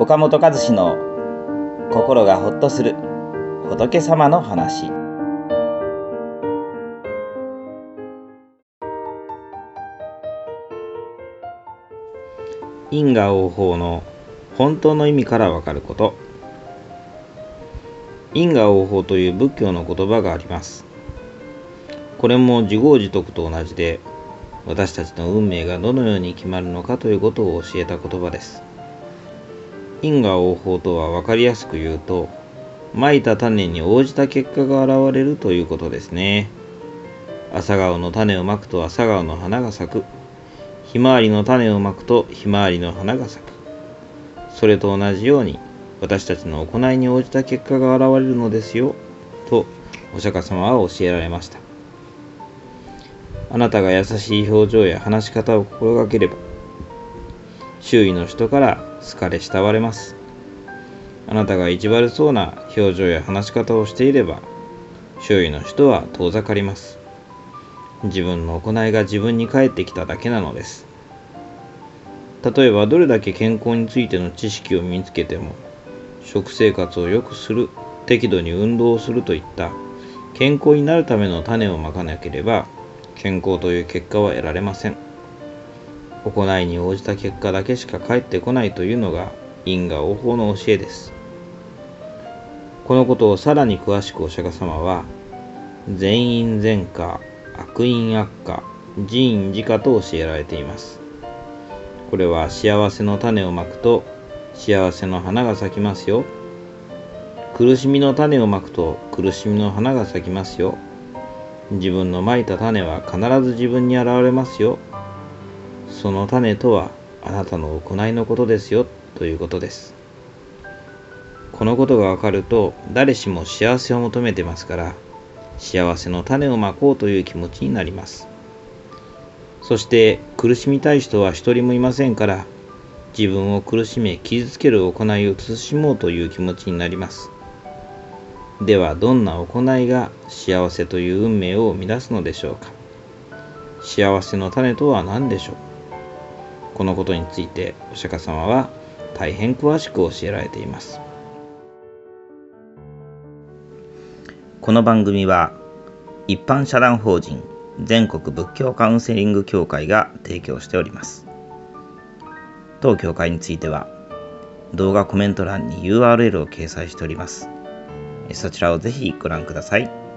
岡本和志の心がほっとする仏様の話。因果応報の本当の意味からわかること。因果応報という仏教の言葉があります。これも自業自得と同じで私たちの運命がどのように決まるのかということを教えた言葉です。因果応報とは分かりやすく言うと蒔いた種に応じた結果が現れるということですね。朝顔の種をまくと朝顔の花が咲く。ひまわりの種をまくとひまわりの花が咲く。それと同じように私たちの行いに応じた結果が現れるのですよとお釈迦様は教えられました。あなたが優しい表情や話し方を心がければ周囲の人から好かれ慕われます。あなたが意地悪そうな表情や話し方をしていれば周囲の人は遠ざかります。自分の行いが自分に返ってきただけなのです。例えばどれだけ健康についての知識を身につけても食生活を良くする適度に運動をするといった健康になるための種をまかなければ健康という結果は得られません。行いに応じた結果だけしか返ってこないというのが因果応報の教えです。このことをさらに詳しくお釈迦様は善因善果悪因悪果自因自果と教えられています。これは幸せの種をまくと幸せの花が咲きますよ。苦しみの種をまくと苦しみの花が咲きますよ。自分のまいた種は必ず自分に現れますよ。その種とはあなたの行いのことですよということです。このことがわかると誰しも幸せを求めてますから幸せの種をまこうという気持ちになります。そして苦しみたい人は一人もいませんから自分を苦しめ傷つける行いを慎もうという気持ちになります。ではどんな行いが幸せという運命を生み出すのでしょうか。幸せの種とは何でしょう。このことについてお釈迦様は大変詳しく教えられていますこの番組は一般社団法人全国仏教カウンセリング協会が提供しております。当協会については動画コメント欄に URL を掲載しております。そちらをぜひご覧ください。